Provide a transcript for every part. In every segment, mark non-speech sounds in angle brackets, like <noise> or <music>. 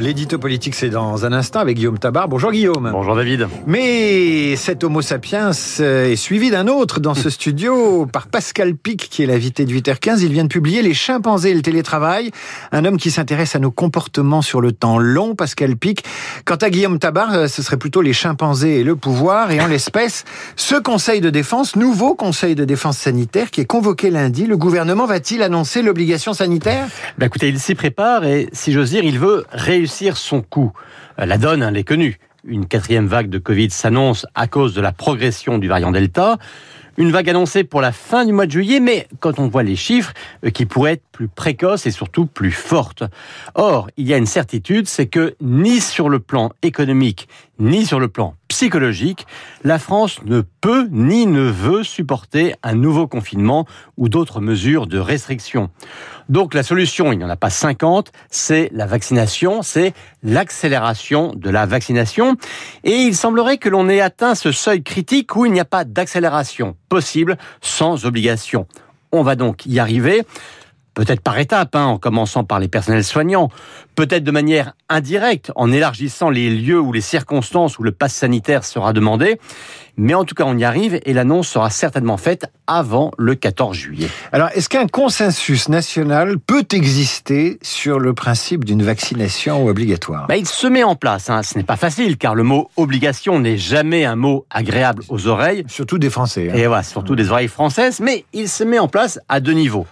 L'édito politique, c'est dans un instant avec Guillaume Tabar. Bonjour Guillaume. Bonjour David. Mais cet Homo sapiens est suivi d'un autre dans ce <laughs> studio par Pascal Pic, qui est l'invité de 8h15. Il vient de publier Les chimpanzés et le télétravail. Un homme qui s'intéresse à nos comportements sur le temps long, Pascal Pic. Quant à Guillaume Tabar, euh, ce serait plutôt les chimpanzés et le pouvoir. Et en l'espèce, ce conseil de défense, nouveau conseil de défense sanitaire qui est convoqué lundi, le gouvernement va-t-il annoncer l'obligation sanitaire? Ben Écoutez, il s'y prépare et si j'ose dire, il veut réussir son coup. Euh, la donne, elle est connue. Une quatrième vague de Covid s'annonce à cause de la progression du variant Delta. Une vague annoncée pour la fin du mois de juillet, mais quand on voit les chiffres, euh, qui pourraient être plus précoces et surtout plus fortes. Or, il y a une certitude, c'est que ni sur le plan économique, ni sur le plan psychologique, la France ne peut ni ne veut supporter un nouveau confinement ou d'autres mesures de restriction. Donc la solution, il n'y en a pas 50, c'est la vaccination, c'est l'accélération de la vaccination. Et il semblerait que l'on ait atteint ce seuil critique où il n'y a pas d'accélération possible sans obligation. On va donc y arriver peut-être par étapes, hein, en commençant par les personnels soignants, peut-être de manière indirecte, en élargissant les lieux ou les circonstances où le pass sanitaire sera demandé. Mais en tout cas, on y arrive et l'annonce sera certainement faite avant le 14 juillet. Alors, est-ce qu'un consensus national peut exister sur le principe d'une vaccination obligatoire? Bah, Il se met en place. Hein. Ce n'est pas facile car le mot obligation n'est jamais un mot agréable aux oreilles. Surtout des Français. Hein. Et voilà, surtout des oreilles françaises. Mais il se met en place à deux niveaux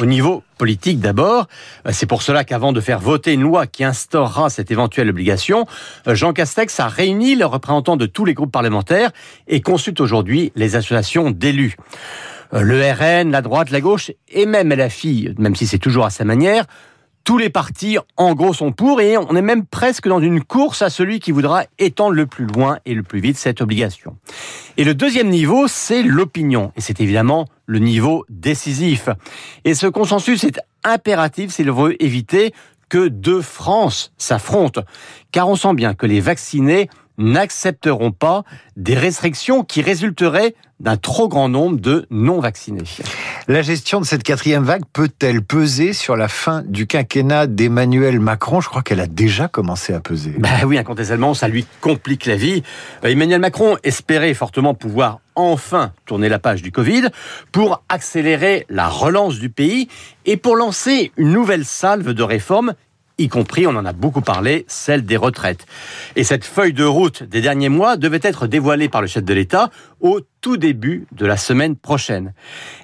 au niveau politique d'abord. Euh, c'est pour cela qu'avant de faire voter une loi qui instaurera cette éventuelle obligation, euh, Jean Castex a réuni les représentants de tous les groupes parlementaires et consulte aujourd'hui les associations d'élus. Euh, le RN, la droite, la gauche et même la fille, même si c'est toujours à sa manière, tous les partis, en gros, sont pour et on est même presque dans une course à celui qui voudra étendre le plus loin et le plus vite cette obligation. Et le deuxième niveau, c'est l'opinion. Et c'est évidemment le niveau décisif. Et ce consensus est impératif s'il veut éviter que deux France s'affrontent. Car on sent bien que les vaccinés n'accepteront pas des restrictions qui résulteraient d'un trop grand nombre de non-vaccinés. La gestion de cette quatrième vague peut-elle peser sur la fin du quinquennat d'Emmanuel Macron? Je crois qu'elle a déjà commencé à peser. Bah oui, incontestablement, ça lui complique la vie. Euh, Emmanuel Macron espérait fortement pouvoir enfin tourner la page du Covid pour accélérer la relance du pays et pour lancer une nouvelle salve de réformes y compris, on en a beaucoup parlé, celle des retraites. Et cette feuille de route des derniers mois devait être dévoilée par le chef de l'État au tout début de la semaine prochaine.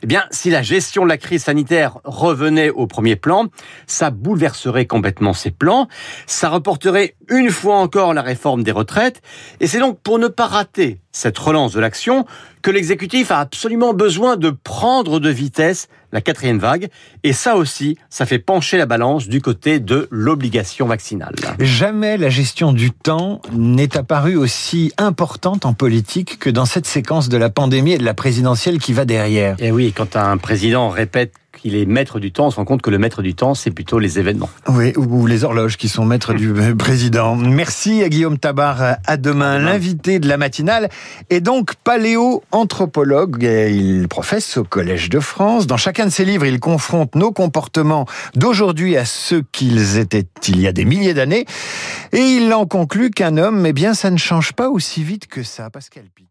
Eh bien, si la gestion de la crise sanitaire revenait au premier plan, ça bouleverserait complètement ces plans, ça reporterait une fois encore la réforme des retraites, et c'est donc pour ne pas rater cette relance de l'action que l'exécutif a absolument besoin de prendre de vitesse la quatrième vague, et ça aussi, ça fait pencher la balance du côté de l'obligation vaccinale. Jamais la gestion du temps n'est apparue aussi importante en politique que dans cette séquence de la pandémie et de la présidentielle qui va derrière. Et eh oui, quand un président répète qu'il est maître du temps, on se rend compte que le maître du temps, c'est plutôt les événements. Oui, ou les horloges qui sont maîtres du <laughs> président. Merci à Guillaume Tabar. À demain. L'invité de la matinale est donc paléo-anthropologue. Il professe au Collège de France. Dans chacun de ses livres, il confronte nos comportements d'aujourd'hui à ceux qu'ils étaient il y a des milliers d'années. Et il en conclut qu'un homme, eh bien, ça ne change pas aussi vite que ça. Pascal Pi.